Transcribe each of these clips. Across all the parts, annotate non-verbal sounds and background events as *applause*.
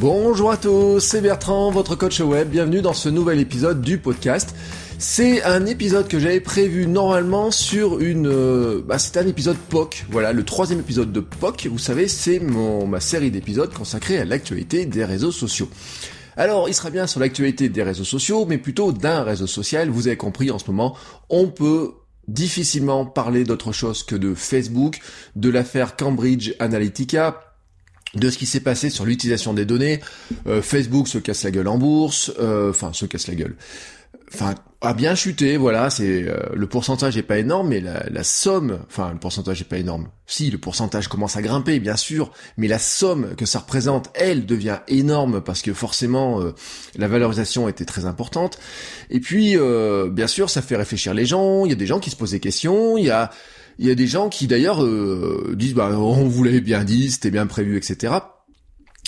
Bonjour à tous, c'est Bertrand, votre coach web. Bienvenue dans ce nouvel épisode du podcast. C'est un épisode que j'avais prévu normalement sur une... Euh, bah, c'est un épisode POC, voilà, le troisième épisode de POC, vous savez, c'est mon ma série d'épisodes consacrée à l'actualité des réseaux sociaux. Alors, il sera bien sur l'actualité des réseaux sociaux, mais plutôt d'un réseau social, vous avez compris en ce moment, on peut difficilement parler d'autre chose que de Facebook, de l'affaire Cambridge Analytica, de ce qui s'est passé sur l'utilisation des données. Euh, Facebook se casse la gueule en bourse, euh, enfin se casse la gueule. Enfin, a bien chuté, voilà, c'est euh, le pourcentage est pas énorme, mais la, la somme, enfin le pourcentage est pas énorme. Si le pourcentage commence à grimper, bien sûr, mais la somme que ça représente, elle, devient énorme parce que forcément la valorisation était très importante. Et puis, bien sûr, ça fait réfléchir les gens. Il y a des gens qui se posent des questions. Il y a il y a des gens qui d'ailleurs euh, disent bah on vous l'avait bien dit, c'était bien prévu, etc.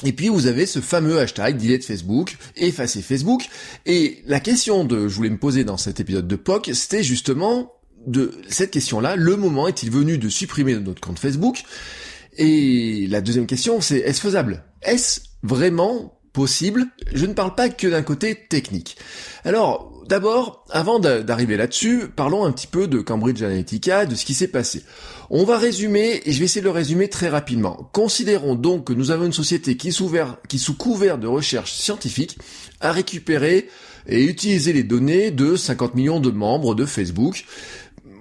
Et puis vous avez ce fameux hashtag delete Facebook, effacer Facebook. Et la question de je voulais me poser dans cet épisode de POC, c'était justement de cette question-là, le moment est-il venu de supprimer notre compte Facebook? Et la deuxième question, c'est est-ce faisable? Est-ce vraiment possible? Je ne parle pas que d'un côté technique. Alors, D'abord, avant d'arriver là-dessus, parlons un petit peu de Cambridge Analytica, de ce qui s'est passé. On va résumer, et je vais essayer de le résumer très rapidement. Considérons donc que nous avons une société qui, sous, couvert de recherche scientifique, a récupéré et utilisé les données de 50 millions de membres de Facebook.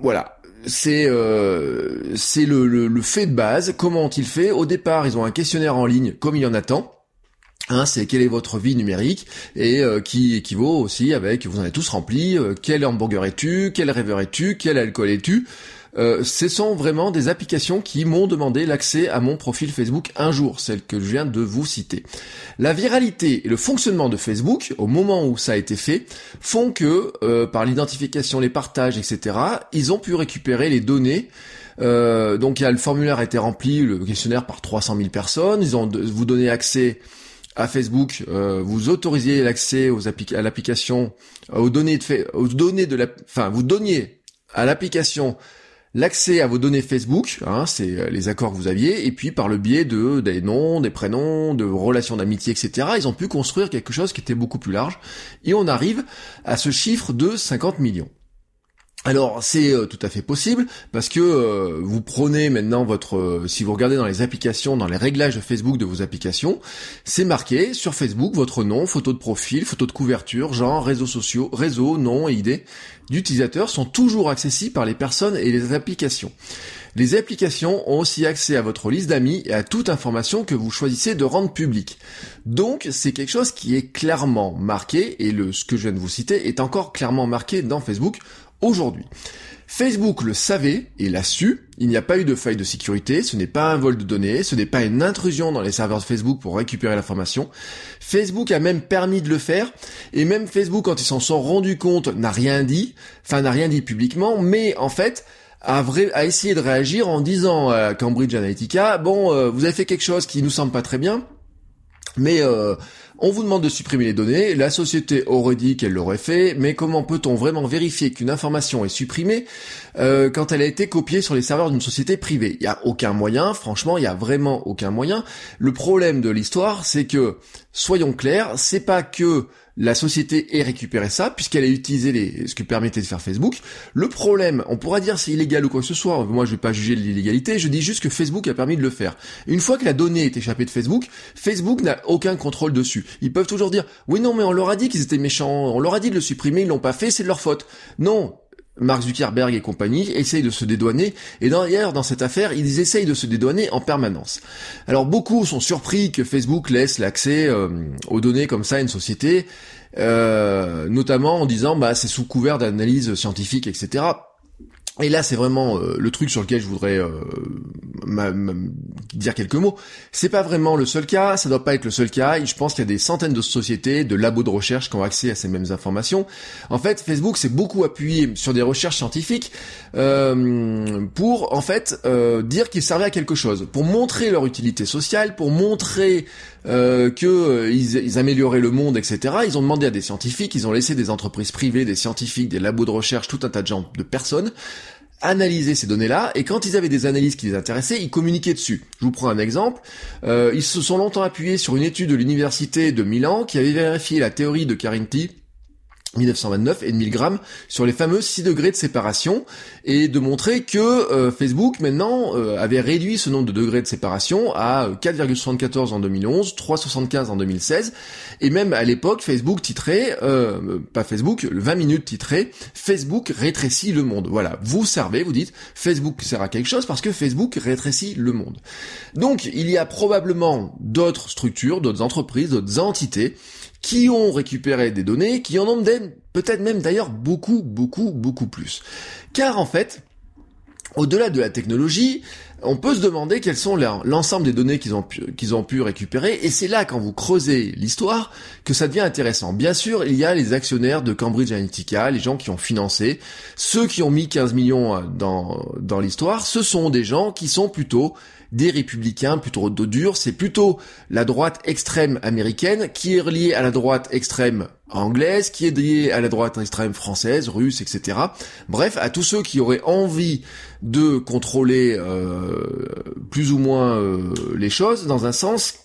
Voilà, c'est euh, le, fait de base. Comment ont-ils fait? Au départ, ils ont un questionnaire en ligne, comme il y en a tant. Hein, c'est quelle est votre vie numérique et euh, qui équivaut aussi avec vous en avez tous rempli euh, quel hamburger es-tu quel rêveur es-tu quel alcool es-tu euh, ce sont vraiment des applications qui m'ont demandé l'accès à mon profil Facebook un jour, celle que je viens de vous citer. La viralité et le fonctionnement de Facebook, au moment où ça a été fait, font que, par l'identification, les partages, etc., ils ont pu récupérer les données donc le formulaire a été rempli, le questionnaire par 300 000 personnes. Ils ont vous donné accès à Facebook, euh, vous autorisiez l'accès aux à l'application, euh, aux données de fait, aux données de la, enfin vous donniez à l'application l'accès à vos données Facebook, hein, c'est euh, les accords que vous aviez, et puis par le biais de des noms, des prénoms, de relations d'amitié, etc. Ils ont pu construire quelque chose qui était beaucoup plus large, et on arrive à ce chiffre de 50 millions. Alors c'est euh, tout à fait possible parce que euh, vous prenez maintenant votre euh, si vous regardez dans les applications dans les réglages de Facebook de vos applications, c'est marqué sur Facebook votre nom, photo de profil, photo de couverture, genre réseaux sociaux, réseau, nom et idée d'utilisateur sont toujours accessibles par les personnes et les applications. Les applications ont aussi accès à votre liste d'amis et à toute information que vous choisissez de rendre publique. Donc c'est quelque chose qui est clairement marqué et le ce que je viens de vous citer est encore clairement marqué dans Facebook aujourd'hui. Facebook le savait et l'a su, il n'y a pas eu de faille de sécurité, ce n'est pas un vol de données, ce n'est pas une intrusion dans les serveurs de Facebook pour récupérer l'information. Facebook a même permis de le faire, et même Facebook, quand ils s'en sont rendus compte, n'a rien dit, enfin n'a rien dit publiquement, mais en fait, a, essayé de réagir en disant à Cambridge Analytica, bon, euh, vous avez fait quelque chose qui nous semble pas très bien, mais euh, on vous demande de supprimer les données, la société aurait dit qu'elle l'aurait fait, mais comment peut-on vraiment vérifier qu'une information est supprimée euh, quand elle a été copiée sur les serveurs d'une société privée? Il n'y a aucun moyen, franchement, il n'y a vraiment aucun moyen. Le problème de l'histoire, c'est que, soyons clairs, c'est pas que la société ait récupéré ça, puisqu'elle a utilisé les, ce que permettait de faire Facebook. Le problème, on pourra dire c'est illégal ou quoi que ce soit, moi je vais pas juger l'illégalité, je dis juste que Facebook a permis de le faire. Une fois que la donnée est échappée de Facebook, Facebook n'a aucun contrôle dessus. Ils peuvent toujours dire, oui non mais on leur a dit qu'ils étaient méchants, on leur a dit de le supprimer, ils l'ont pas fait, c'est de leur faute. Non, Mark Zuckerberg et compagnie essayent de se dédouaner, et d'ailleurs dans cette affaire, ils essayent de se dédouaner en permanence. Alors beaucoup sont surpris que Facebook laisse l'accès euh, aux données comme ça à une société, euh, notamment en disant bah c'est sous couvert d'analyse scientifique, etc. et là, c'est vraiment euh, le truc sur lequel je voudrais euh, dire quelques mots. C'est pas vraiment le seul cas, ça doit pas être le seul cas. je pense qu'il y a des centaines de sociétés, de labos de recherche qui ont accès à ces mêmes informations. En fait, Facebook s'est beaucoup appuyé sur des recherches scientifiques euh, pour, en fait, dire qu'ils servaient à quelque chose, pour montrer leur utilité sociale, pour montrer euh, qu'ils ils amélioraient le monde, etc. Ils ont demandé à des scientifiques, ils ont laissé des entreprises privées, des scientifiques, des labos de recherche, tout un tas de gens, de personnes analyser ces données-là, et quand ils avaient des analyses qui les intéressaient, ils communiquaient dessus. Je vous prends un exemple. Euh, ils se sont longtemps appuyés sur une étude de l'université de Milan qui avait vérifié la théorie de Carinti 1929 et de 1000 grammes sur les fameux 6 degrés de séparation et de montrer que euh, Facebook maintenant euh, avait réduit ce nombre de degrés de séparation à 4,74 en 2011, 3,75 en 2016 et même à l'époque Facebook titrait, euh, pas Facebook, 20 minutes titrait Facebook rétrécit le monde. Voilà, vous servez, vous dites Facebook sert à quelque chose parce que Facebook rétrécit le monde. Donc il y a probablement d'autres structures, d'autres entreprises, d'autres entités qui ont récupéré des données, qui en ont peut-être même d'ailleurs beaucoup, beaucoup, beaucoup plus. Car en fait, au-delà de la technologie, on peut se demander quels sont l'ensemble des données qu'ils ont, pu, récupérer, et c'est là, quand vous creusez l'histoire, que ça devient intéressant. Bien sûr, il y a les actionnaires de Cambridge Analytica, les gens qui ont financé, ceux qui ont mis 15 millions dans, dans l'histoire, ce sont des gens qui sont plutôt des républicains plutôt dos dur, c'est plutôt la droite extrême américaine qui est reliée à la droite extrême anglaise, qui est liée à la droite extrême française, russe, etc. Bref, à tous ceux qui auraient envie de contrôler euh, plus ou moins euh, les choses dans un sens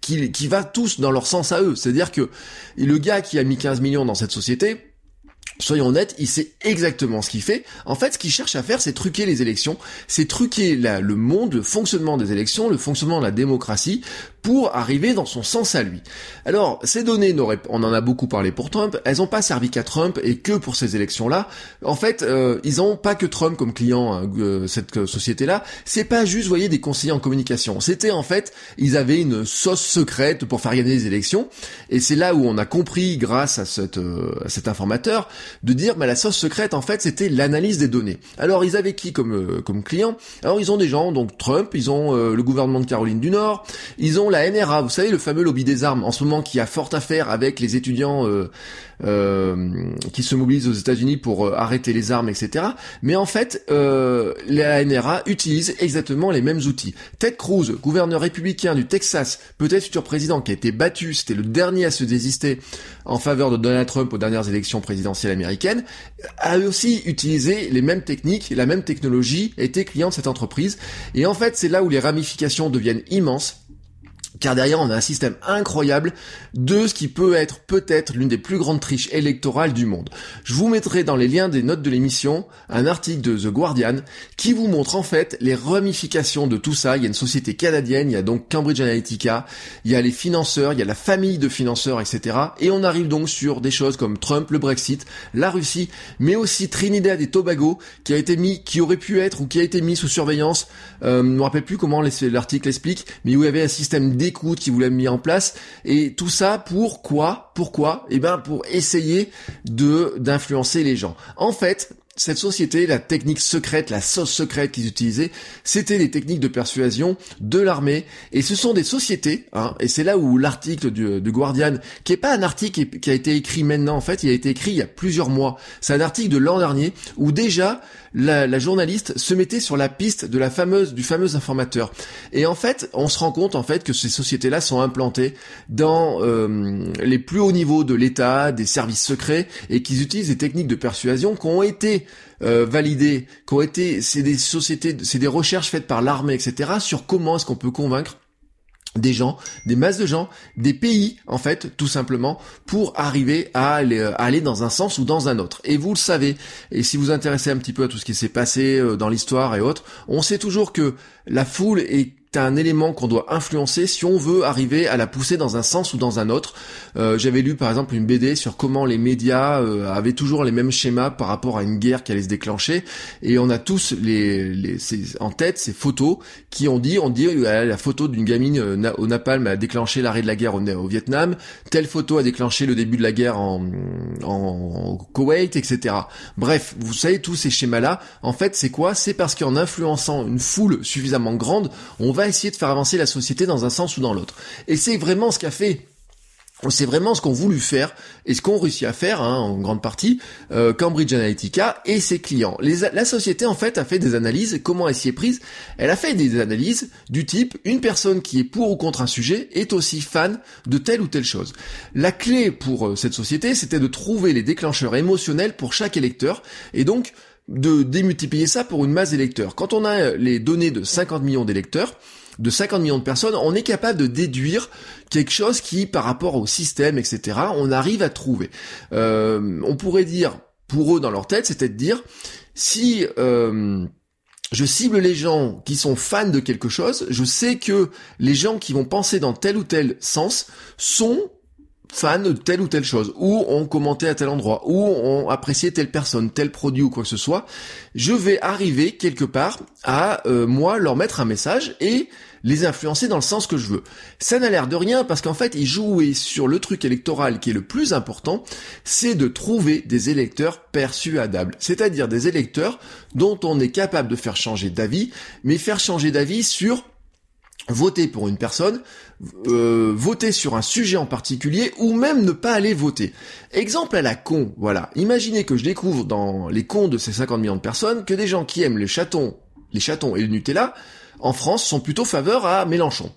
qui, qui va tous dans leur sens à eux. C'est-à-dire que le gars qui a mis 15 millions dans cette société, soyons honnêtes, il sait exactement ce qu'il fait. En fait, ce qu'il cherche à faire, c'est truquer les élections, c'est truquer le monde, le fonctionnement des élections, le fonctionnement de la démocratie, pour arriver dans son sens à lui. Alors, ces données, on en a beaucoup parlé pour Trump, elles n'ont pas servi qu'à Trump et que pour ces élections-là. En fait, euh, ils n'ont pas que Trump comme client, hein, euh, cette société-là. C'est pas juste, vous voyez, des conseillers en communication. C'était en fait, ils avaient une sauce secrète pour faire gagner les élections. Et c'est là où on a compris, grâce à, cette, euh, à cet informateur, de dire, mais la sauce secrète, en fait, c'était l'analyse des données. Alors, ils avaient qui comme, comme client? Alors, ils ont des gens, donc Trump, ils ont le gouvernement de Caroline du Nord, ils ont la NRA, vous savez, le fameux lobby des armes, en ce moment qui a fort affaire avec les étudiants euh, euh, qui se mobilisent aux États-Unis pour euh, arrêter les armes, etc. Mais en fait, la NRA utilise exactement les mêmes outils. Ted Cruz, gouverneur républicain du Texas, peut-être futur président, qui a été battu, c'était le dernier à se désister en faveur de Donald Trump aux dernières élections présidentielles américaines, a aussi utilisé les mêmes techniques, la même technologie, était client de cette entreprise. Et en fait, c'est là où les ramifications deviennent immenses car derrière on a un système incroyable de ce qui peut être peut-être l'une des plus grandes triches électorales du monde. Je vous mettrai dans les liens des notes de l'émission un article de The Guardian qui vous montre en fait les ramifications de tout ça. Il y a une société canadienne, il y a donc Cambridge Analytica, il y a les financeurs, il y a la famille de financeurs, etc. Et on arrive donc sur des choses comme Trump, le Brexit, la Russie, mais aussi Trinidad et Tobago qui a été mis, qui aurait pu être ou qui a été mis sous surveillance. Euh, je ne me rappelle plus comment l'article explique, mais où il y avait un système d'écoute qui voulait mis en place et tout ça pourquoi Pourquoi? Eh ben pour essayer de d'influencer les gens. En fait, cette société, la technique secrète, la sauce secrète qu'ils utilisaient, c'était les techniques de persuasion de l'armée. Et ce sont des sociétés, hein, et c'est là où l'article du, du, Guardian, qui est pas un article qui a été écrit maintenant, en fait, il a été écrit il y a plusieurs mois. C'est un article de l'an dernier où déjà la, la, journaliste se mettait sur la piste de la fameuse, du fameux informateur. Et en fait, on se rend compte en fait que ces sociétés-là sont implantées dans euh, les plus hauts niveaux de l'État, des services secrets, et qu'ils utilisent des techniques de persuasion qui ont été euh, validées, qui ont été, c'est des sociétés, c'est des recherches faites par l'armée, etc. sur comment est-ce qu'on peut convaincre des gens, des masses de gens, des pays, en fait, tout simplement, pour arriver à aller, dans un sens ou dans un autre. Et vous le savez, et si vous intéressez un petit peu à tout ce qui s'est passé euh, dans l'histoire et autres, on sait toujours que la foule est un élément qu'on doit influencer si on veut arriver à la pousser dans un sens ou dans un autre. Euh, j'avais lu par exemple une BD sur comment les médias euh, avaient toujours les mêmes schémas par rapport à une guerre qui allait se déclencher, et on a tous les, les en tête ces photos qui ont dit, on dit euh, la photo d'une gamine au napalm a déclenché l'arrêt de la guerre au, Vietnam, telle photo a déclenché le début de la guerre en, en Koweït, etc. Bref, vous savez tous ces schémas-là. En fait, c'est quoi? C'est parce qu'en influençant une foule suffisamment grande, on va essayer de faire avancer la société dans un sens ou dans l'autre. Et c'est vraiment ce qu'a fait c'est vraiment ce qu'ont voulu faire et ce qu'ont réussi à faire hein, en grande partie euh, Cambridge Analytica et ses clients. la société en fait a fait des analyses. Comment elle s'y est prise? Elle a fait des analyses du type une personne qui est pour ou contre un sujet est aussi fan de telle ou telle chose. La clé pour euh, cette société, c'était de trouver les déclencheurs émotionnels pour chaque électeur et donc de démultiplier ça pour une masse d'électeurs. Quand on a les données de 50 millions d'électeurs, de 50 millions de personnes, on est capable de déduire quelque chose qui, par rapport au système, etc., on arrive à trouver. Euh, on pourrait dire, pour eux, dans leur tête, c'était de dire, si... Euh, je cible les gens qui sont fans de quelque chose, je sais que les gens qui vont penser dans tel ou tel sens sont fans de telle ou telle chose, ou ont commenté à tel endroit, ou ont apprécié telle personne, tel produit ou quoi que ce soit, je vais arriver quelque part à euh, moi leur mettre un message et les influencer dans le sens que je veux. Ça n'a l'air de rien parce qu'en fait ils jouaient sur le truc électoral qui est le plus important, c'est de trouver des électeurs persuadables, c'est-à-dire des électeurs dont on est capable de faire changer d'avis, mais faire changer d'avis sur voter pour une personne, euh, voter sur un sujet en particulier, ou même ne pas aller voter. Exemple à la con, voilà. Imaginez que je découvre dans les cons de ces 50 millions de personnes que des gens qui aiment les chatons, les chatons et le Nutella, en France, sont plutôt faveurs à Mélenchon.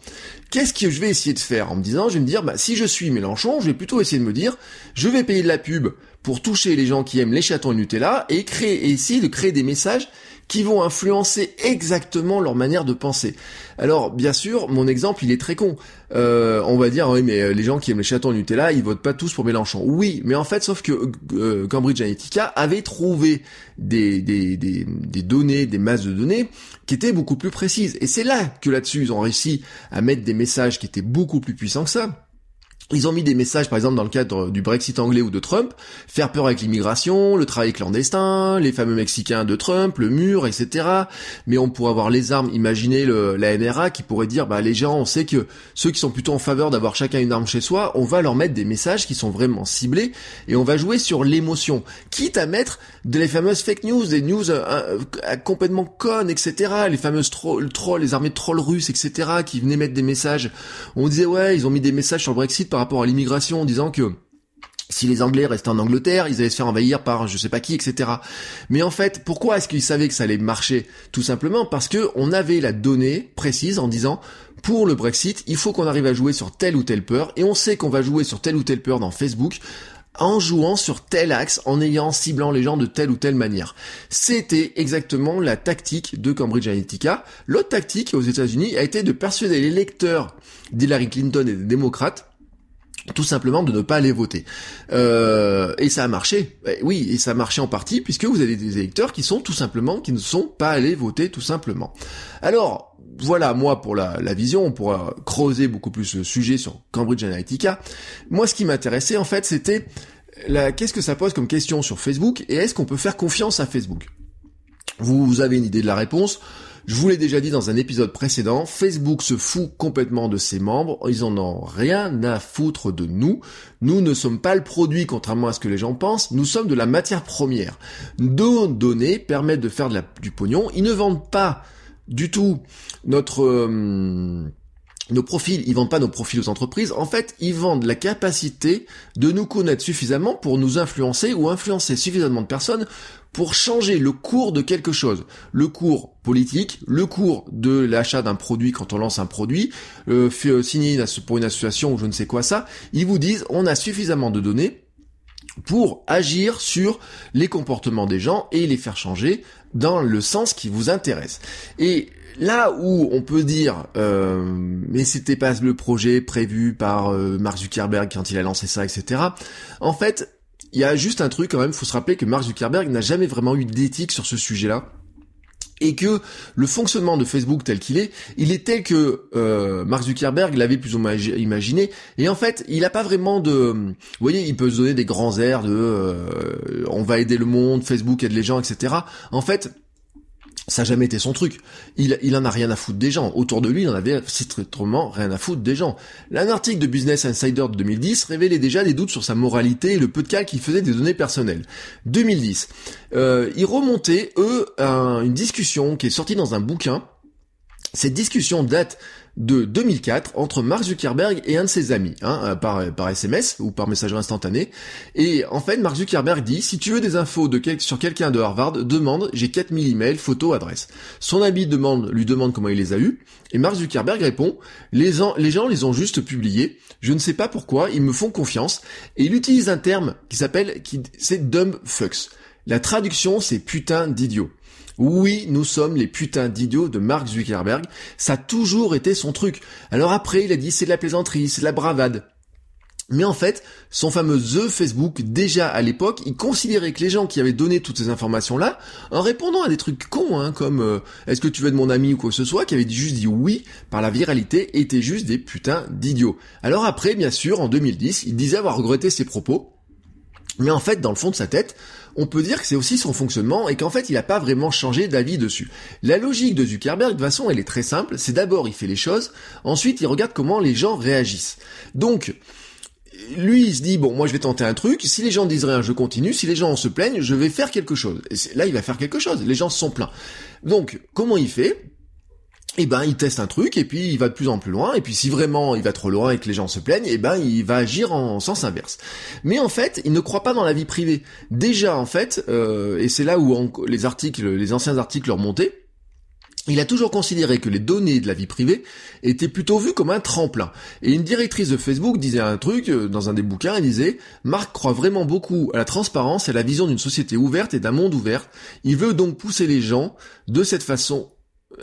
Qu'est-ce que je vais essayer de faire en me disant, je vais me dire, bah, si je suis Mélenchon, je vais plutôt essayer de me dire, je vais payer de la pub pour toucher les gens qui aiment les chatons et Nutella et créer, et essayer de créer des messages qui vont influencer exactement leur manière de penser. Alors, bien sûr, mon exemple, il est très con. Euh, on va dire, oui, mais les gens qui aiment les chatons Nutella, ils votent pas tous pour Mélenchon. Oui, mais en fait, sauf que euh, Cambridge Analytica avait trouvé des, des, données, des masses de données qui étaient beaucoup plus précises. Et c'est là que là-dessus, ils ont réussi à mettre des messages qui étaient beaucoup plus puissants que ça. Ils ont mis des messages, par exemple, dans le cadre du Brexit anglais ou de Trump, faire peur avec l'immigration, le travail clandestin, les fameux Mexicains de Trump, le mur, etc. Mais on pourrait avoir les armes, imaginez le, la NRA qui pourrait dire, bah les gens, on sait que ceux qui sont plutôt en faveur d'avoir chacun une arme chez soi, on va leur mettre des messages qui sont vraiment ciblés et on va jouer sur l'émotion, quitte à mettre de les fameuses fake news, des news euh, euh, complètement connes, etc. Les fameuses trolls, les armées de trolls russes, etc. qui venaient mettre des messages. On disait ouais, ils ont mis des messages sur le Brexit par rapport à l'immigration en disant que si les Anglais restaient en Angleterre, ils allaient se faire envahir par je sais pas qui, etc. Mais en fait, pourquoi est-ce qu'ils savaient que ça allait marcher? Tout simplement parce que on avait la donnée précise en disant pour le Brexit, il faut qu'on arrive à jouer sur telle ou telle peur, et on sait qu'on va jouer sur telle ou telle peur dans Facebook en jouant sur tel axe, en ayant ciblant les gens de telle ou telle manière. C'était exactement la tactique de Cambridge Analytica. L'autre tactique aux États-Unis a été de persuader les lecteurs d'Hillary Clinton et des démocrates tout simplement de ne pas aller voter. Euh, et ça a marché. Eh oui, et ça a marché en partie puisque vous avez des électeurs qui sont tout simplement, qui ne sont pas allés voter tout simplement. Alors, voilà, moi, pour la, vision, on pourra creuser beaucoup plus le sujet sur Cambridge Analytica. Moi, ce qui m'intéressait, en fait, c'était qu'est-ce que ça pose comme question sur Facebook et est-ce qu'on peut faire confiance à Facebook? Vous avez une idée de la réponse je vous l'ai déjà dit dans un épisode précédent, Facebook se fout complètement de ses membres, ils en ont rien à foutre de nous. Nous ne sommes pas le produit, contrairement à ce que les gens pensent, nous sommes de la matière première. Nos données permettent de faire du pognon, ils ne vendent pas du tout notre... Euh, nos profils, ils vendent pas nos profils aux entreprises, en fait, ils vendent la capacité de nous connaître suffisamment pour nous influencer ou influencer suffisamment de personnes pour changer le cours de quelque chose. Le cours politique, le cours de l'achat d'un produit quand on lance un produit, euh, euh signer pour une association ou je ne sais quoi ça, ils vous disent on a suffisamment de données pour agir sur les comportements des gens et les faire changer dans le sens qui vous intéresse. Et là où on peut dire euh, mais c'était pas le projet prévu par euh, Mark Zuckerberg quand il a lancé ça, etc. En fait, il y a juste un truc quand même, faut se rappeler que Mark Zuckerberg n'a jamais vraiment eu d'éthique sur ce sujet-là. et que le fonctionnement de Facebook tel qu'il est, il est tel que euh, Mark Zuckerberg l'avait plus ou moins imaginé. Et en fait, il n'a pas vraiment de... Vous voyez, il peut se donner des grands airs de euh, on va aider le monde, Facebook aide les gens, etc. En fait, ça n'a jamais été son truc. Il, il en a rien à foutre des gens. Autour de lui, il en avait strictement rien à foutre des gens. Un article de Business Insider de 2010 révélait déjà des doutes sur sa moralité et le peu de cas qu'il faisait des données personnelles. 2010. Euh, il remontait, eux, à une discussion qui est sortie dans un bouquin. Cette discussion date de 2004 entre Mark Zuckerberg et un de ses amis, hein, euh, par, par SMS ou par messagerie instantanée. Et en fait, Mark Zuckerberg dit, si tu veux des infos sur quelqu'un de Harvard, demande, j'ai 4000 emails, photos, adresses. Son ami demande, lui demande comment il les a eus, et Mark Zuckerberg répond, les, les gens les ont juste publiés, je ne sais pas pourquoi, ils me font confiance, et il utilise un terme qui s'appelle, c'est dumb fucks. La traduction, c'est putain d'idiot. Oui, nous sommes les putains d'idiots de Mark Zuckerberg. Ça a toujours été son truc. Alors après, il a dit c'est de la plaisanterie, c'est de la bravade. Mais en fait, son fameux The Facebook, déjà à l'époque, il considérait que les gens qui avaient donné toutes ces informations-là, en répondant à des trucs cons, hein, comme euh, est-ce que tu veux être mon ami ou quoi que ce soit, qui avaient juste dit oui par la viralité, étaient juste des putains d'idiots. Alors après, bien sûr, en 2010, il disait avoir regretté ses propos, mais en fait, dans le fond de sa tête, on peut dire que c'est aussi son fonctionnement et qu'en fait il n'a pas vraiment changé d'avis dessus. La logique de Zuckerberg, de toute façon, elle est très simple, c'est d'abord il fait les choses, ensuite il regarde comment les gens réagissent. Donc, lui, il se dit, bon, moi je vais tenter un truc, si les gens disent rien, je continue, si les gens se plaignent, je vais faire quelque chose. Et là, il va faire quelque chose, les gens se sont plaints. Donc, comment il fait? Eh ben il teste un truc et puis il va de plus en plus loin et puis si vraiment il va trop loin et que les gens se plaignent, eh ben il va agir en sens inverse. Mais en fait, il ne croit pas dans la vie privée. Déjà en fait, euh, et c'est là où les articles, les anciens articles leur montaient. Il a toujours considéré que les données de la vie privée étaient plutôt vues comme un tremplin. Et une directrice de Facebook disait un truc euh, dans un des bouquins, elle disait Marc croit vraiment beaucoup à la transparence et à la vision d'une société ouverte et d'un monde ouvert. Il veut donc pousser les gens de cette façon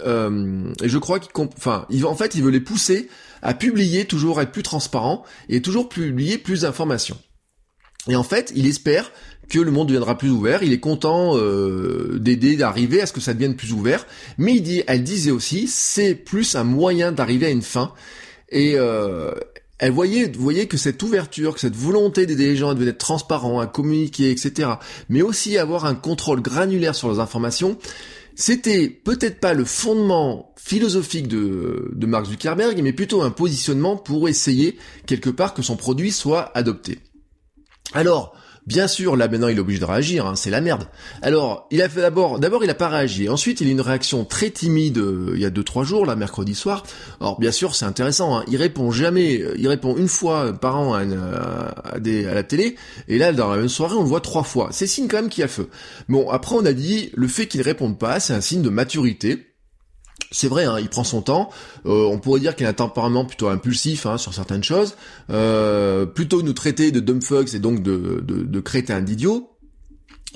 euh, et je crois qu'il, enfin, en fait, il veut les pousser à publier toujours être plus transparent et toujours publier plus d'informations. Et en fait, il espère que le monde deviendra plus ouvert. Il est content euh, d'aider d'arriver à ce que ça devienne plus ouvert. Mais il dit, elle disait aussi, c'est plus un moyen d'arriver à une fin. Et euh, elle voyait, voyait que cette ouverture, que cette volonté d'aider les gens à devenir transparents, à communiquer, etc. Mais aussi avoir un contrôle granulaire sur leurs informations c'était peut-être pas le fondement philosophique de, Mark Zuckerberg, mais plutôt un positionnement pour essayer quelque part que son produit soit adopté. Alors, Bien sûr, là maintenant il est obligé de réagir, hein, c'est la merde. Alors, il a fait d'abord, d'abord il a pas réagi. Ensuite, il a une réaction très timide euh, il y a deux trois jours, là mercredi soir. Alors bien sûr, c'est intéressant. Hein, il répond jamais, euh, il répond une fois par an à, la télé, et là dans la même soirée on le voit trois fois. C'est signe quand même qu'il y a feu. Bon, après on a dit le fait qu'il réponde pas, c'est un signe de maturité. C'est vrai, hein, il prend son temps. Euh, on pourrait dire qu'il a un tempérament plutôt impulsif hein, sur certaines choses. Euh, plutôt nous traiter de dumb fucks et donc de, de, de crétins d'idiots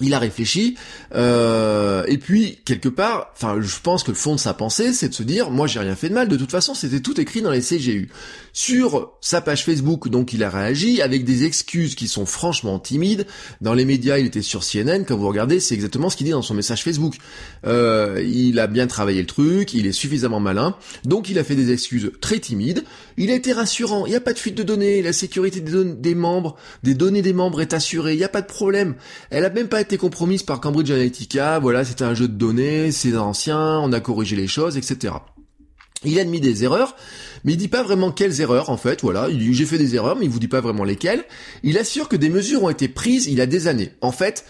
il a réfléchi euh, et puis quelque part, enfin je pense que le fond de sa pensée c'est de se dire moi j'ai rien fait de mal. De toute façon c'était tout écrit dans les CGU sur sa page Facebook donc il a réagi avec des excuses qui sont franchement timides. Dans les médias il était sur CNN quand vous regardez c'est exactement ce qu'il dit dans son message Facebook. Euh, il a bien travaillé le truc il est suffisamment malin. Donc il a fait des excuses très timides. Il a été rassurant. Il n'y a pas de fuite de données. La sécurité des, membres des données des membres est assurée. Il n'y a pas de problème. Elle a même pas été compromise par Cambridge Analytica, voilà, c'était un jeu de données, c'est ancien, on a corrigé les choses, etc. Il a admis des erreurs, mais il dit pas vraiment quelles erreurs en fait, voilà, il dit j'ai fait des erreurs, mais il vous dit pas vraiment lesquelles. Il assure que des mesures ont été prises il y a des années. En fait,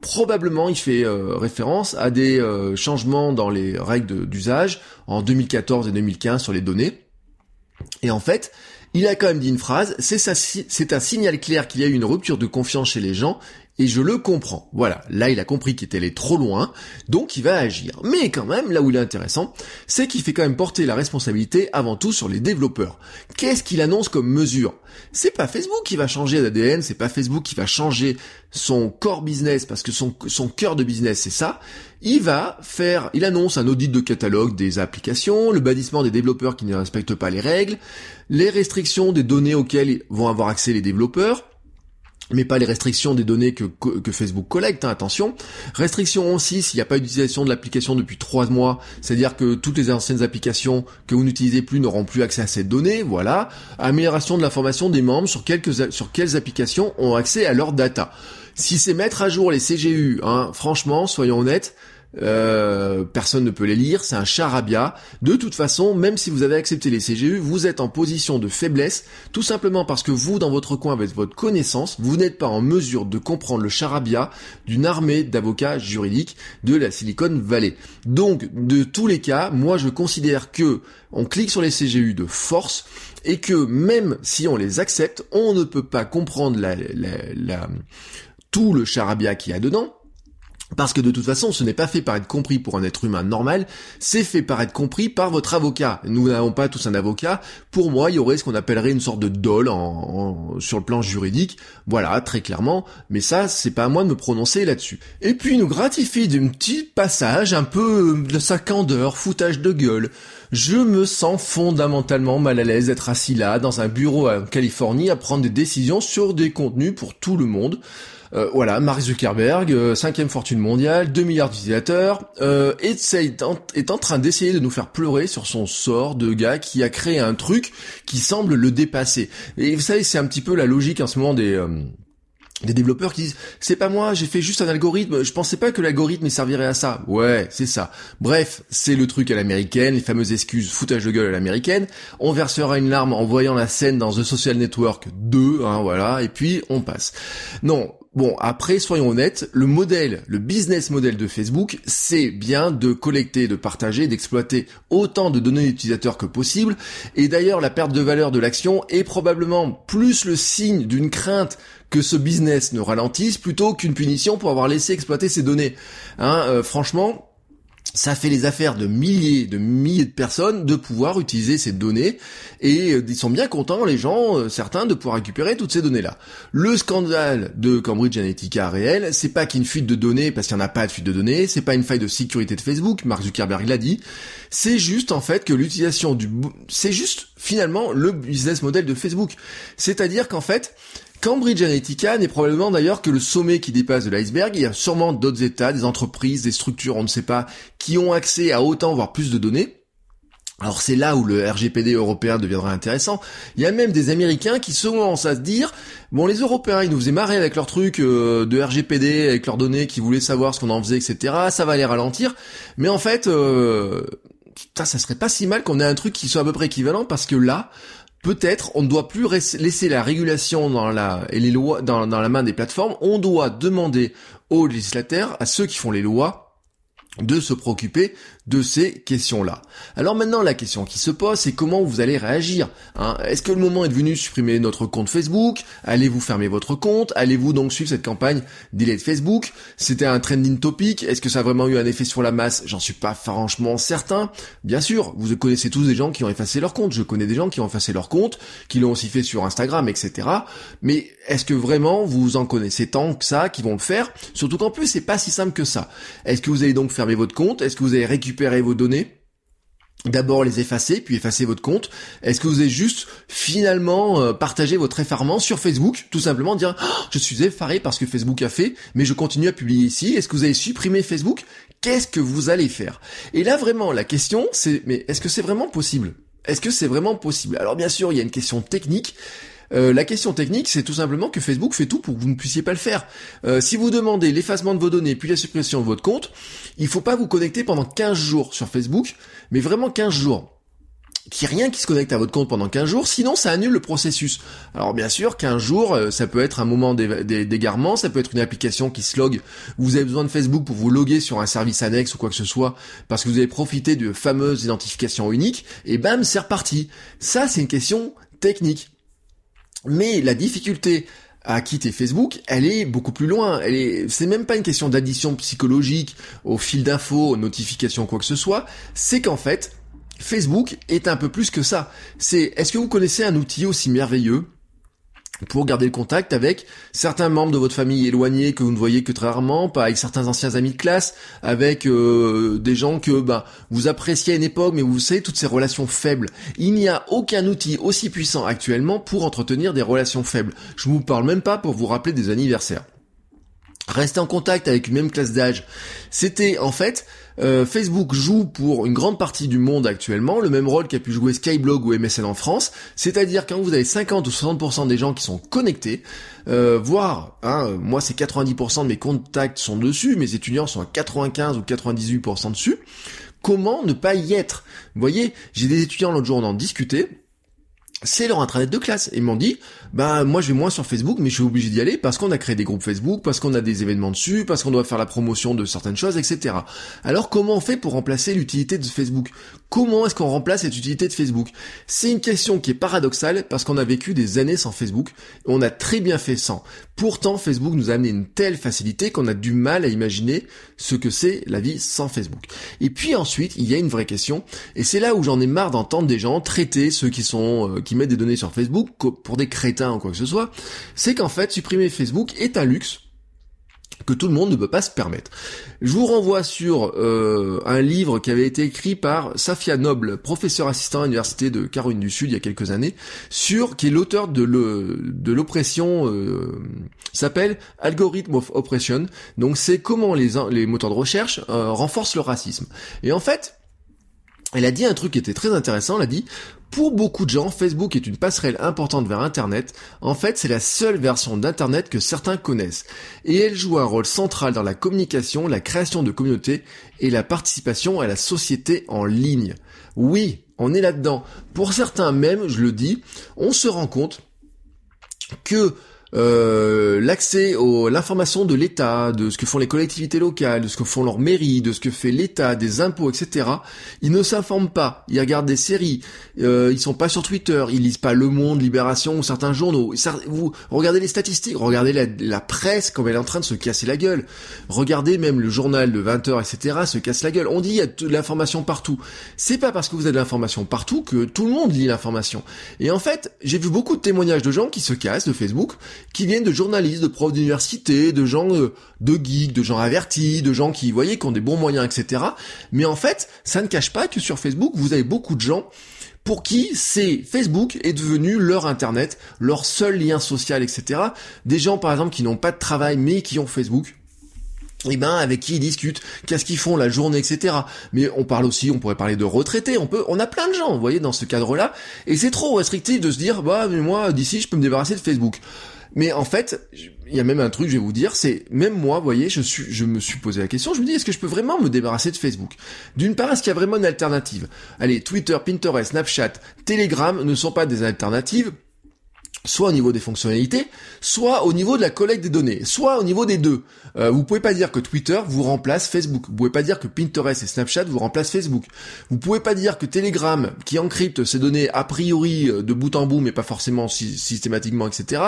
probablement il fait euh, référence à des euh, changements dans les règles d'usage en 2014 et 2015 sur les données. Et en fait, il a quand même dit une phrase, c'est un signal clair qu'il y a eu une rupture de confiance chez les gens et je le comprends. Voilà, là il a compris qu'il était allé trop loin, donc il va agir. Mais quand même, là où il est intéressant, c'est qu'il fait quand même porter la responsabilité avant tout sur les développeurs. Qu'est-ce qu'il annonce comme mesure? C'est pas Facebook qui va changer l'ADN, c'est pas Facebook qui va changer son core business, parce que son, son cœur de business c'est ça. Il va faire, il annonce un audit de catalogue des applications, le bannissement des développeurs qui ne respectent pas les règles, les restrictions des données auxquelles vont avoir accès les développeurs, mais pas les restrictions des données que, Facebook collecte, hein, attention. Restriction aussi s'il n'y a pas d'utilisation de l'application depuis trois mois, c'est-à-dire que toutes les anciennes applications que vous n'utilisez plus n'auront plus accès à ces données, voilà. Amélioration de l'information des membres sur, quelques, sur quelles applications ont accès à leurs data. Si c'est mettre à jour les CGU, hein, franchement, soyons honnêtes, euh, personne ne peut les lire, c'est un charabia. De toute façon, même si vous avez accepté les CGU, vous êtes en position de faiblesse, tout simplement parce que vous, dans votre coin, avec votre connaissance, vous n'êtes pas en mesure de comprendre le charabia d'une armée d'avocats juridiques de la Silicon Valley. Donc, de tous les cas, moi je considère que on clique sur les CGU de force et que même si on les accepte, on ne peut pas comprendre tout le charabia qu'il y a dedans, parce que de toute façon, ce n'est pas fait par être compris pour un être humain normal, c'est fait par être compris par votre avocat. Nous n'avons pas tous un avocat. Pour moi, il y aurait ce qu'on appellerait une sorte de dol sur le plan juridique. Voilà, très clairement. Mais ça, c'est pas à moi de me prononcer là-dessus. Et puis, il nous gratifie d'un petit passage, un peu de sa candeur, foutage de gueule. Je me sens fondamentalement mal à l'aise d'être assis là, dans un bureau en Californie, à prendre des décisions sur des contenus pour tout le monde. Euh, voilà, Mark Zuckerberg, euh, cinquième fortune mondiale, 2 milliards d'utilisateurs, euh, est, en, est en train d'essayer de nous faire pleurer sur son sort de gars qui a créé un truc qui semble le dépasser. Et vous savez, c'est un petit peu la logique en ce moment des euh, des développeurs qui disent c'est pas moi, j'ai fait juste un algorithme, je pensais pas que l'algorithme servirait à ça. Ouais, c'est ça. Bref, c'est le truc à l'américaine, les fameuses excuses foutage de gueule à l'américaine. On versera une larme en voyant la scène dans The Social Network 2, hein, voilà, et puis on passe. Non, Bon, après, soyons honnêtes, le modèle, le business model de Facebook, c'est bien de collecter, de partager, d'exploiter autant de données d'utilisateurs que possible. Et d'ailleurs, la perte de valeur de l'action est probablement plus le signe d'une crainte que ce business ne ralentisse plutôt qu'une punition pour avoir laissé exploiter ces données. Hein, euh, franchement, ça fait les affaires de milliers, de milliers de personnes de pouvoir utiliser ces données et euh, ils sont bien contents, les gens, euh, certains, de pouvoir récupérer toutes ces données-là. Le scandale de Cambridge Analytica réel, c'est pas qu'une fuite de données parce qu'il n'y en a pas de fuite de données, c'est pas une faille de sécurité de Facebook, Mark Zuckerberg l'a dit, c'est juste en fait que l'utilisation du... c'est juste finalement le business model de Facebook. C'est-à-dire qu'en fait, Cambridge Analytica n'est probablement d'ailleurs que le sommet qui dépasse de l'iceberg. Il y a sûrement d'autres États, des entreprises, des structures, on ne sait pas, qui ont accès à autant, voire plus de données. Alors c'est là où le RGPD européen deviendra intéressant. Il y a même des Américains qui se commencent à se dire, bon les Européens ils nous faisaient marrer avec leurs trucs euh, de RGPD, avec leurs données, qui voulaient savoir ce qu'on en faisait, etc. Ça va les ralentir. Mais en fait, euh, ça, ça serait pas si mal qu'on ait un truc qui soit à peu près équivalent parce que là, peut-être on ne doit plus laisser la régulation dans la et les lois dans, dans la main des plateformes. On doit demander aux législateurs, à ceux qui font les lois, de se préoccuper de ces questions-là. Alors maintenant, la question qui se pose, c'est comment vous allez réagir. Hein Est-ce que le moment est venu de supprimer notre compte Facebook? Allez-vous fermer votre compte? Allez-vous donc suivre cette campagne delete Facebook? C'était un trending topic. Est-ce que ça a vraiment eu un effet sur la masse? J'en suis pas franchement certain. Bien sûr, vous connaissez tous des gens qui ont effacé leur compte. Je connais des gens qui ont effacé leur compte, qui l'ont aussi fait sur Instagram, etc. Mais est-ce que vraiment vous en connaissez tant que ça qui vont le faire? Surtout qu'en plus, c'est pas si simple que ça. Est-ce que vous allez donc fermer votre compte? Est-ce que vous allez récupérer récupérer vos données D'abord les effacer, puis effacer votre compte. Est-ce que vous avez juste finalement euh, partagé votre effarement sur Facebook, tout simplement dire oh, je suis effaré parce que Facebook a fait, mais je continue à publier ici. Est-ce que vous avez supprimé Facebook? Qu'est-ce que vous allez faire? Et là vraiment la question c'est mais est-ce que c'est vraiment possible? Est-ce que c'est vraiment possible? Alors bien sûr il y a une question technique. Euh, la question technique, c'est tout simplement que Facebook fait tout pour que vous ne puissiez pas le faire. Euh, si vous demandez l'effacement de vos données puis la suppression de votre compte, il faut pas vous connecter pendant 15 jours sur Facebook, mais vraiment 15 jours qu'il n'y ait rien qui se connecte à votre compte pendant 15 jours, sinon ça annule le processus. Alors bien sûr, 15 jours, euh, ça peut être un moment d'égarement, ça peut être une application qui se log, vous avez besoin de Facebook pour vous loguer sur un service annexe ou quoi que ce soit, parce que vous avez profité de fameuses identifications uniques, et bam, c'est reparti. Ça, c'est une question technique. Mais la difficulté à quitter Facebook, elle est beaucoup plus loin. Elle est, c'est même pas une question d'addition psychologique au fil d'infos, aux notifications, quoi que ce soit. C'est qu'en fait, Facebook est un peu plus que ça. C'est, est-ce que vous connaissez un outil aussi merveilleux pour garder le contact avec certains membres de votre famille éloignés que vous ne voyez que très rarement, pas avec certains anciens amis de classe, avec euh, des gens que bah, vous appréciez à une époque, mais vous savez, toutes ces relations faibles. Il n'y a aucun outil aussi puissant actuellement pour entretenir des relations faibles. Je ne vous parle même pas pour vous rappeler des anniversaires. Rester en contact avec une même classe d'âge, c'était en fait euh, Facebook joue pour une grande partie du monde actuellement le même rôle qu'a pu jouer Skyblog ou MSN en France, c'est-à-dire quand vous avez 50 ou 60% des gens qui sont connectés, euh, voire, hein, moi c'est 90% de mes contacts sont dessus, mes étudiants sont à 95 ou 98% dessus, comment ne pas y être? Vous voyez, j'ai des étudiants l'autre jour on en discutait, c'est leur intranet de classe. Ils m'ont dit, bah moi je vais moins sur Facebook, mais je suis obligé d'y aller parce qu'on a créé des groupes Facebook, parce qu'on a des événements dessus, parce qu'on doit faire la promotion de certaines choses, etc. Alors comment on fait pour remplacer l'utilité de Facebook? Comment est-ce qu'on remplace cette utilité de Facebook? C'est une question qui est paradoxale parce qu'on a vécu des années sans Facebook et on a très bien fait sans. Pourtant, Facebook nous a amené une telle facilité qu'on a du mal à imaginer ce que c'est la vie sans Facebook. Et puis ensuite, il y a une vraie question et c'est là où j'en ai marre d'entendre des gens traiter ceux qui sont euh, qui mettent des données sur Facebook pour des crétins ou quoi que ce soit. C'est qu'en fait, supprimer Facebook est un luxe que tout le monde ne peut pas se permettre. Je vous renvoie sur euh, un livre qui avait été écrit par Safia Noble, professeur assistant à l'université de Caroline du Sud il y a quelques années, sur qui est l'auteur de l'oppression, euh, s'appelle Algorithm of Oppression. Donc c'est comment les, moteurs de recherche euh, renforcent le racisme. Et en fait, elle a dit un truc qui était très intéressant, elle a dit pour beaucoup de gens, Facebook est une passerelle importante vers Internet. En fait, c'est la seule version d'Internet que certains connaissent. Et elle joue un rôle central dans la communication, la création de communautés et la participation à la société en ligne. Oui, on est là-dedans. Pour certains même, je le dis, on se rend compte que euh, l'accès à l'information de l'État, de ce que font les collectivités locales, de ce que font leurs mairies, de ce que fait l'État, des impôts, etc. Ils ne s'informent pas, ils regardent des séries, euh, ils sont pas sur Twitter, ils lisent pas Le Monde, Libération ou certains journaux. Vous regardez les statistiques, regardez la, presse comme elle est en train de se casser la gueule. Regardez même le journal de 20h, etc. se casse la gueule. On dit il y a de l'information partout. C'est pas parce que vous avez de l'information partout que tout le monde lit l'information. Et en fait, j'ai vu beaucoup de témoignages de gens qui se cassent de Facebook qui viennent de journalistes, de profs d'université, de gens euh, de geeks, de gens avertis, de gens qui, vous voyez, qui ont des bons moyens, etc. Mais en fait, ça ne cache pas que sur Facebook, vous avez beaucoup de gens pour qui c'est Facebook est devenu leur internet, leur seul lien social, etc. Des gens, par exemple, qui n'ont pas de travail, mais qui ont Facebook et eh ben avec qui ils discutent, qu'est-ce qu'ils font la journée, etc. Mais on parle aussi, on pourrait parler de retraités, on peut, on a plein de gens, vous voyez, dans ce cadre-là, et c'est trop restrictif de se dire, bah mais moi d'ici je peux me débarrasser de Facebook. Mais en fait, il y a même un truc, je vais vous dire, c'est même moi, vous voyez, je suis, je me suis posé la question, je me dis, est-ce que je peux vraiment me débarrasser de Facebook? D'une part, est-ce qu'il y a vraiment une alternative? Allez, Twitter, Pinterest, Snapchat, Telegram ne sont pas des alternatives soit au niveau des fonctionnalités, soit au niveau de la collecte des données, soit au niveau des deux. Euh, vous pouvez pas dire que Twitter vous remplace Facebook. Vous pouvez pas dire que Pinterest et Snapchat vous remplacent Facebook. Vous pouvez pas dire que Telegram, qui encrypte ces données a priori euh, de bout en bout, mais pas forcément systématiquement, etc.,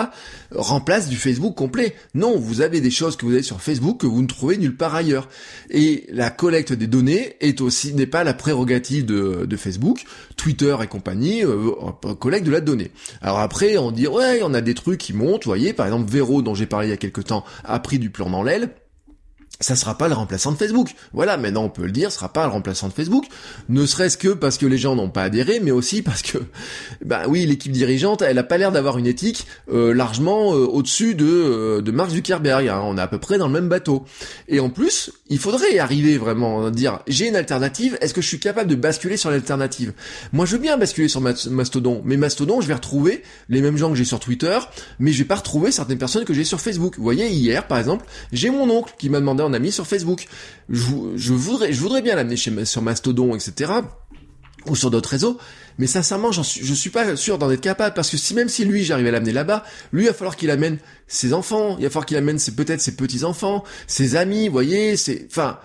remplace du Facebook complet. Non, vous avez des choses que vous avez sur Facebook que vous ne trouvez nulle part ailleurs. Et la collecte des données est aussi n'est pas la prérogative de, de Facebook. Twitter et compagnie euh, collectent de la donnée. Alors après, dit ouais, on a des trucs qui montent, vous voyez, par exemple Vero dont j'ai parlé il y a quelques temps a pris du dans l'aile ça sera pas le remplaçant de Facebook. Voilà, maintenant on peut le dire, ce sera pas le remplaçant de Facebook. Ne serait-ce que parce que les gens n'ont pas adhéré, mais aussi parce que, *laughs* bah oui, l'équipe dirigeante, elle a pas l'air d'avoir une éthique euh, largement euh, au-dessus de, euh, de Mark Zuckerberg. Hein. On est à peu près dans le même bateau. Et en plus, il faudrait arriver vraiment à dire, j'ai une alternative, est-ce que je suis capable de basculer sur l'alternative? Moi, je veux bien basculer sur Mastodon, mais Mastodon, je vais retrouver les mêmes gens que j'ai sur Twitter, mais je vais pas retrouver certaines personnes que j'ai sur Facebook. Vous voyez, hier, par exemple, j'ai mon oncle qui m'a demandé ami sur Facebook. Je, voudrais, bien l'amener chez, sur Mastodon, etc. Ou sur d'autres réseaux. Mais sincèrement, j'en suis, je suis pas sûr d'en être capable parce que si même si lui j'arrive à l'amener là-bas, lui il va falloir qu'il amène ses enfants, il va falloir qu'il amène peut-être ses petits enfants, ses amis, vous voyez, enfin,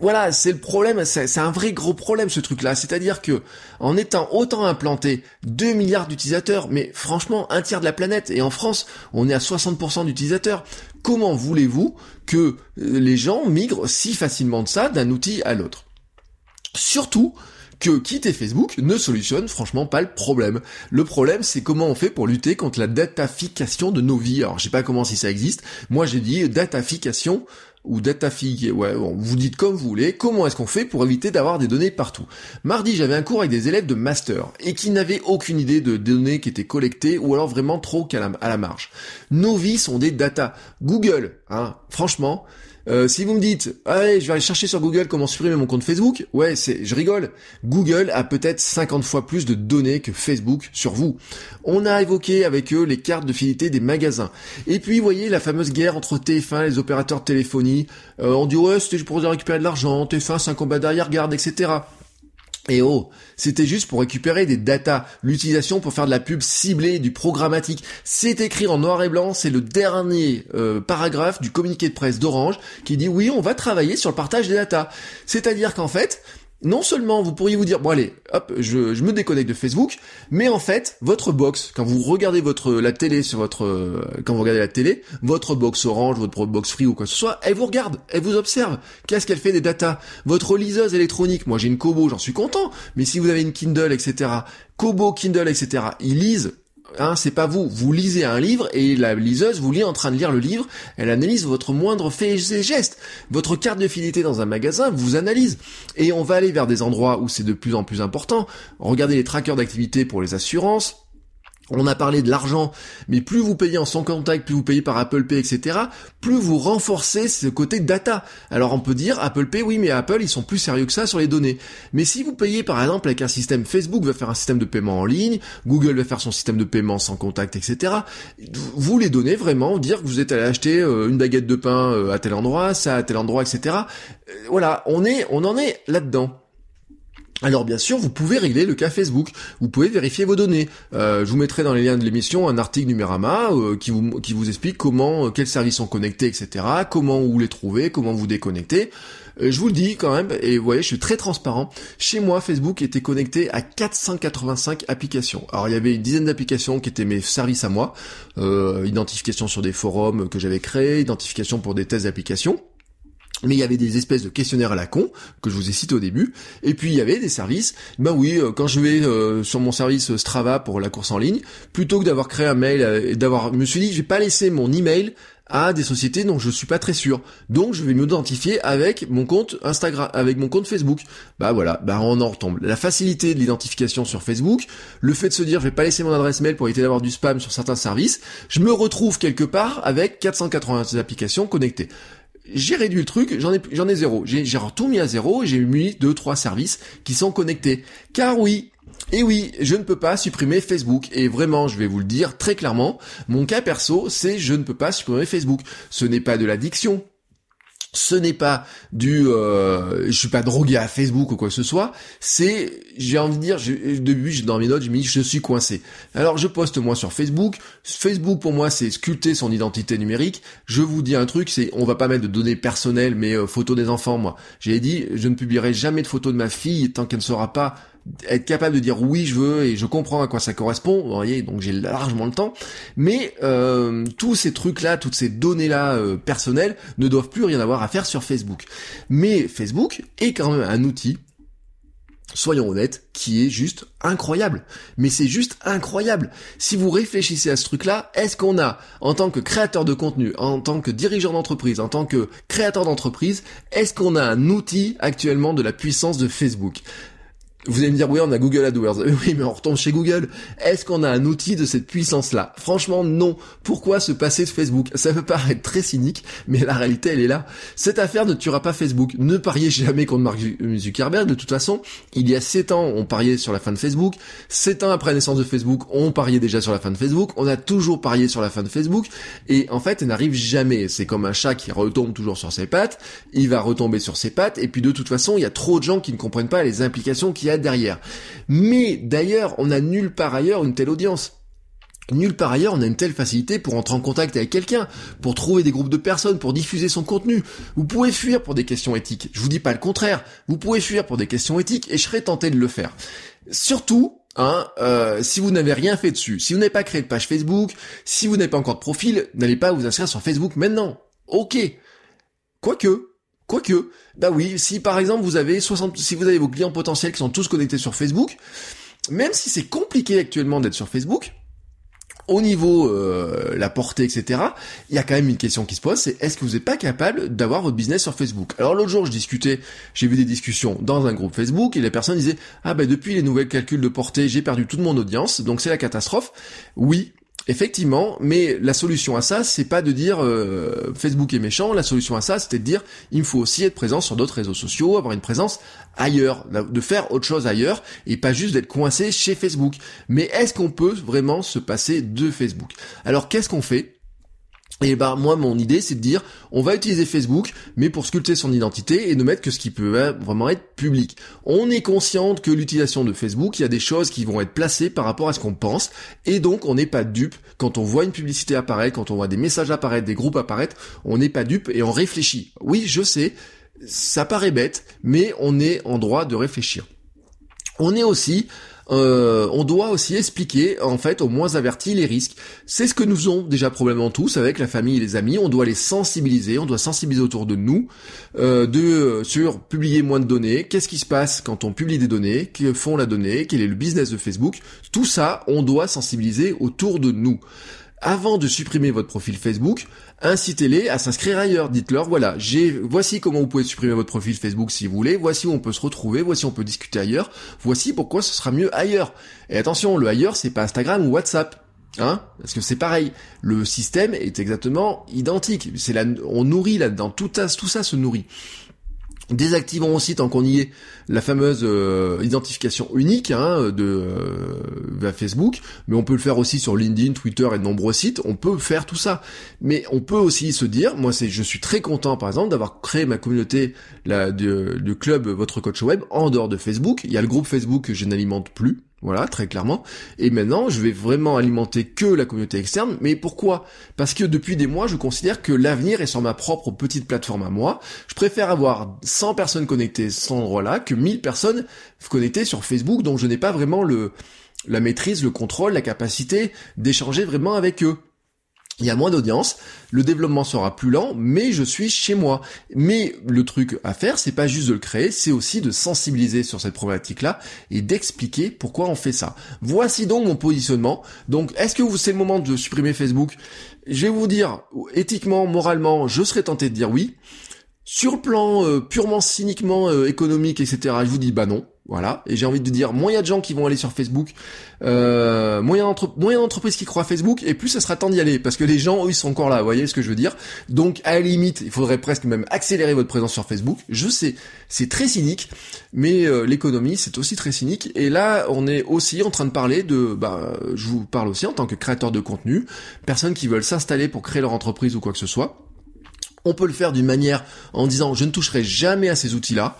voilà, c'est le problème, c'est un vrai gros problème ce truc-là. C'est-à-dire que en étant autant implanté 2 milliards d'utilisateurs, mais franchement un tiers de la planète, et en France on est à 60% d'utilisateurs, comment voulez-vous que euh, les gens migrent si facilement de ça d'un outil à l'autre? Surtout que quitter Facebook ne solutionne franchement pas le problème. Le problème, c'est comment on fait pour lutter contre la datafication de nos vies. Alors, je sais pas comment si ça existe. Moi, j'ai dit datafication ou datafigue, ouais, vous dites comme vous voulez, comment est-ce qu'on fait pour éviter d'avoir des données partout? Mardi, j'avais un cours avec des élèves de master et qui n'avaient aucune idée de données qui étaient collectées ou alors vraiment trop à la marge. Nos vies sont des data. Google, hein, franchement, euh, si vous me dites, allez, je vais aller chercher sur Google comment supprimer mon compte Facebook, ouais, c'est, je rigole. Google a peut-être 50 fois plus de données que Facebook sur vous. On a évoqué avec eux les cartes de fidélité des magasins. Et puis, vous voyez, la fameuse guerre entre TF1 et les opérateurs de téléphonie. Euh, on dit, ouais, c'était pour récupérer de l'argent, TF1, c'est un combat d'arrière-garde, etc. Et oh, c'était juste pour récupérer des datas, l'utilisation pour faire de la pub ciblée, du programmatique. C'est écrit en noir et blanc, c'est le dernier euh, paragraphe du communiqué de presse d'Orange qui dit oui, on va travailler sur le partage des datas. C'est-à-dire qu'en fait, non seulement vous pourriez vous dire bon allez hop je, me déconnecte de Facebook mais en fait votre box quand vous regardez votre la télé sur votre euh, quand vous regardez la télé votre box orange votre box free ou quoi que ce soit elle vous regarde elle vous observe. Qu'est-ce qu'elle fait des datas? Votre liseuse électronique moi j'ai une Kobo j'en suis content mais si vous avez une Kindle etc Kobo Kindle etc ils lisent Hein, c'est pas vous. Vous lisez un livre et la liseuse vous lit en train de lire le livre. Elle analyse votre moindre fait et geste. Votre carte de fidélité dans un magasin vous analyse. Et on va aller vers des endroits où c'est de plus en plus important. Regardez les trackers d'activité pour les assurances. On a parlé de l'argent, mais plus vous payez en sans contact, plus vous payez par Apple Pay, etc., plus vous renforcez ce côté data. Alors on peut dire Apple Pay, oui, mais Apple, ils sont plus sérieux que ça sur les données. Mais si vous payez par exemple avec un système Facebook va faire un système de paiement en ligne, Google va faire son système de paiement sans contact, etc., vous les donnez vraiment, dire que vous êtes allé acheter euh, une baguette de pain euh, à tel endroit, ça à tel endroit, etc. Euh, voilà, on est, on en est là-dedans. Alors bien sûr, vous pouvez régler le cas Facebook, vous pouvez vérifier vos données. Euh, je vous mettrai dans les liens de l'émission un article Numérama euh, qui, vous, qui vous explique comment, euh, quels services sont connectés, etc., comment vous les trouvez, comment vous déconnecter. je vous le dis quand même, et vous voyez, je suis très transparent. Chez moi, Facebook était connecté à 485 applications. Alors il y avait une dizaine d'applications qui étaient mes services à moi, identification sur des forums que j'avais créés, identification pour des tests d'applications. Mais il y avait des espèces de questionnaires à la con, que je vous ai cité au début, et puis il y avait des services, ben oui, euh, quand je vais euh, sur mon service Strava pour la course en ligne, plutôt que d'avoir créé un mail euh, et d'avoir, je me suis dit, je vais pas laisser mon email à des sociétés dont je suis pas très sûr. Donc je vais m'identifier avec mon compte Instagram, avec mon compte Facebook. Bah voilà, bah on en retombe. La facilité de l'identification sur Facebook, le fait de se dire je vais pas laisser mon adresse mail pour éviter d'avoir du spam sur certains services, je me retrouve quelque part avec 480 applications connectées j'ai réduit le truc, j'en ai, j'en ai zéro. J'ai, j'ai tout mis à zéro et j'ai mis deux, trois services qui sont connectés. Car oui, et oui, je ne peux pas supprimer Facebook. Et vraiment, je vais vous le dire très clairement, mon cas perso, c'est je ne peux pas supprimer Facebook. Ce n'est pas de l'addiction, ce n'est pas du euh, je suis pas drogué à Facebook ou quoi que ce soit, c'est j'ai envie de dire je, début dans mes notes, je me dis je suis coincé. Alors je poste moi sur Facebook, Facebook pour moi c'est sculpter son identité numérique. Je vous dis un truc, c'est on va pas mettre de données personnelles mais euh, photos des enfants moi. J'ai dit je ne publierai jamais de photos de ma fille tant qu'elle ne sera pas être capable de dire oui je veux et je comprends à quoi ça correspond, vous voyez, donc j'ai largement le temps, mais euh, tous ces trucs-là, toutes ces données-là euh, personnelles ne doivent plus rien avoir à faire sur Facebook. Mais Facebook est quand même un outil soyons honnêtes, qui est juste incroyable. Mais c'est juste incroyable. Si vous réfléchissez à ce truc-là, est-ce qu'on a, en tant que créateur de contenu, en tant que dirigeant d'entreprise, en tant que créateur d'entreprise, est-ce qu'on a un outil actuellement de la puissance de Facebook? Vous allez me dire, oui, on a Google AdWords. *laughs* Oui, mais on retombe chez Google. Est-ce qu'on a un outil de cette puissance-là? Franchement, non. Pourquoi se passer de Facebook? Ça peut paraître très cynique, mais la réalité, elle est là. Cette affaire ne tuera pas Facebook. Ne pariez jamais contre Mark Zuckerberg. De toute façon, il y a 7 ans, on pariait sur la fin de Facebook. 7 ans après la naissance de Facebook, on pariait déjà sur la fin de Facebook. On a toujours parié sur la fin de Facebook. Et en fait, elle n'arrive jamais. C'est comme un chat qui retombe toujours sur ses pattes. Il va retomber sur ses pattes. Et puis de toute façon, il y a trop de gens qui ne comprennent pas les implications qu'il y a derrière. Mais d'ailleurs, on n'a nulle part ailleurs une telle audience. Nulle part ailleurs, on a une telle facilité pour entrer en contact avec quelqu'un, pour trouver des groupes de personnes, pour diffuser son contenu. Vous pouvez fuir pour des questions éthiques. Je vous dis pas le contraire. Vous pouvez fuir pour des questions éthiques et je serais tenté de le faire. Surtout, Hein, euh, si vous n'avez rien fait dessus, si vous n'avez pas créé de page Facebook, si vous n'avez pas encore de profil, n'allez pas vous inscrire sur Facebook maintenant. Ok. Quoique, Quoique, bah oui, si par exemple vous avez 60, si vous avez vos clients potentiels qui sont tous connectés sur Facebook, même si c'est compliqué actuellement d'être sur Facebook, au niveau euh, la portée, etc., il y a quand même une question qui se pose, c'est est-ce que vous n'êtes pas capable d'avoir votre business sur Facebook? Alors l'autre jour, je discutais, j'ai vu des discussions dans un groupe Facebook, et les personnes disaient, ah ben depuis les nouvelles calculs de portée, j'ai perdu toute mon audience, donc c'est la catastrophe. Oui, Effectivement, mais la solution à ça, c'est pas de dire euh, Facebook est méchant. La solution à ça, c'était de dire il faut aussi être présent sur d'autres réseaux sociaux, avoir une présence ailleurs, de faire autre chose ailleurs et pas juste d'être coincé chez Facebook. Mais est-ce qu'on peut vraiment se passer de Facebook? Alors qu'est-ce qu'on fait? Et bah moi mon idée c'est de dire on va utiliser Facebook mais pour sculpter son identité et ne mettre que ce qui peut vraiment être public. On est consciente que l'utilisation de Facebook, il y a des choses qui vont être placées par rapport à ce qu'on pense et donc on n'est pas dupe quand on voit une publicité apparaître, quand on voit des messages apparaître, des groupes apparaître, on n'est pas dupe et on réfléchit. Oui, je sais, ça paraît bête, mais on est en droit de réfléchir. On est aussi euh, on doit aussi expliquer, en fait, aux moins avertis, les risques. C'est ce que nous faisons déjà probablement tous avec la famille et les amis. On doit les sensibiliser, on doit sensibiliser autour de nous, euh, de sur publier moins de données. Qu'est-ce qui se passe quand on publie des données Que font la donnée Quel est le business de Facebook Tout ça, on doit sensibiliser autour de nous avant de supprimer votre profil Facebook, incitez-les à s'inscrire ailleurs. Dites-leur, voilà, j'ai, voici comment vous pouvez supprimer votre profil Facebook si vous voulez, voici où on peut se retrouver, voici où on peut discuter ailleurs, voici pourquoi ce sera mieux ailleurs. Et attention, le ailleurs, c'est pas Instagram ou WhatsApp. Hein Parce que c'est pareil, le système est exactement identique. C'est là, on nourrit là-dedans, tout, tout ça se nourrit. Désactivons aussi, tant qu'on y est, la fameuse euh, identification unique hein, de euh, Facebook, mais on peut le faire aussi sur LinkedIn, Twitter et de nombreux sites. On peut faire tout ça, mais on peut aussi se dire, moi c'est, je suis très content par exemple d'avoir créé ma communauté la, du club Votre Coach Web en dehors de Facebook. Il y a le groupe Facebook que je n'alimente plus, voilà, très clairement. Et maintenant, je vais vraiment alimenter que la communauté externe. Mais pourquoi? Parce que depuis des mois, je considère que l'avenir est sur ma propre petite plateforme à moi. Je préfère avoir 100 personnes connectées sans endroit-là que 1000 personnes connectées sur Facebook dont je n'ai pas vraiment le la maîtrise, le contrôle, la capacité d'échanger vraiment avec eux il y a moins d'audience, le développement sera plus lent, mais je suis chez moi. Mais le truc à faire, c'est pas juste de le créer, c'est aussi de sensibiliser sur cette problématique-là et d'expliquer pourquoi on fait ça. Voici donc mon positionnement. Donc, est-ce que c'est le moment de supprimer Facebook? Je vais vous dire, éthiquement, moralement, je serais tenté de dire oui. Sur le plan euh, purement cyniquement euh, économique, etc., je vous dis bah non. Voilà. Et j'ai envie de dire, moins il y a de gens qui vont aller sur Facebook, euh, moins il y a d'entreprises qui croient Facebook, et plus ça sera temps d'y aller, parce que les gens, eux, ils sont encore là, vous voyez ce que je veux dire Donc, à la limite, il faudrait presque même accélérer votre présence sur Facebook. Je sais, c'est très cynique, mais euh, l'économie, c'est aussi très cynique. Et là, on est aussi en train de parler de, bah, je vous parle aussi en tant que créateur de contenu, personnes qui veulent s'installer pour créer leur entreprise ou quoi que ce soit. On peut le faire d'une manière en disant je ne toucherai jamais à ces outils-là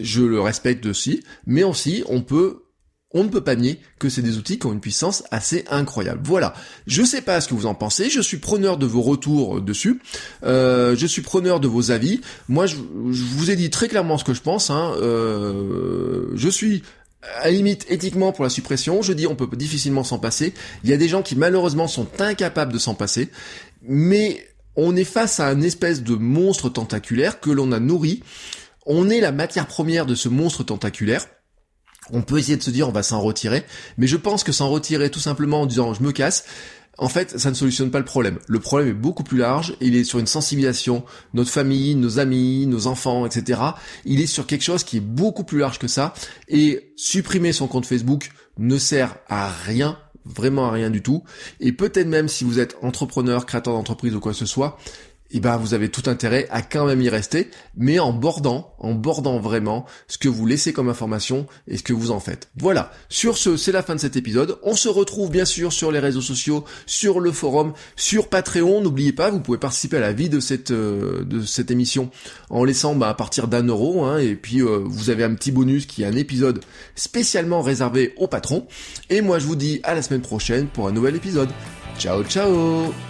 je le respecte aussi, mais aussi on peut on ne peut pas nier que c'est des outils qui ont une puissance assez incroyable. Voilà. Je sais pas ce que vous en pensez. Je suis preneur de vos retours dessus. Euh, je suis preneur de vos avis. Moi, je, vous ai dit très clairement ce que je pense. Hein. Euh, je suis à la limite éthiquement pour la suppression. Je dis on peut difficilement s'en passer. Il y a des gens qui malheureusement sont incapables de s'en passer. Mais on est face à un espèce de monstre tentaculaire que l'on a nourri on est la matière première de ce monstre tentaculaire. On peut essayer de se dire on va s'en retirer, mais je pense que s'en retirer tout simplement en disant je me casse, en fait, ça ne solutionne pas le problème. Le problème est beaucoup plus large, il est sur une sensibilisation, notre famille, nos amis, nos enfants, etc. Il est sur quelque chose qui est beaucoup plus large que ça, et supprimer son compte Facebook ne sert à rien, vraiment à rien du tout, et peut-être même si vous êtes entrepreneur, créateur d'entreprise ou quoi que ce soit, eh ben vous avez tout intérêt à quand même y rester, mais en bordant, en bordant vraiment ce que vous laissez comme information et ce que vous en faites. Voilà. Sur ce, c'est la fin de cet épisode. On se retrouve bien sûr sur les réseaux sociaux, sur le forum, sur Patreon. N'oubliez pas, vous pouvez participer à la vie de cette euh, de cette émission en laissant bah, à partir d'un euro, hein, et puis euh, vous avez un petit bonus qui est un épisode spécialement réservé aux patrons. Et moi je vous dis à la semaine prochaine pour un nouvel épisode. Ciao ciao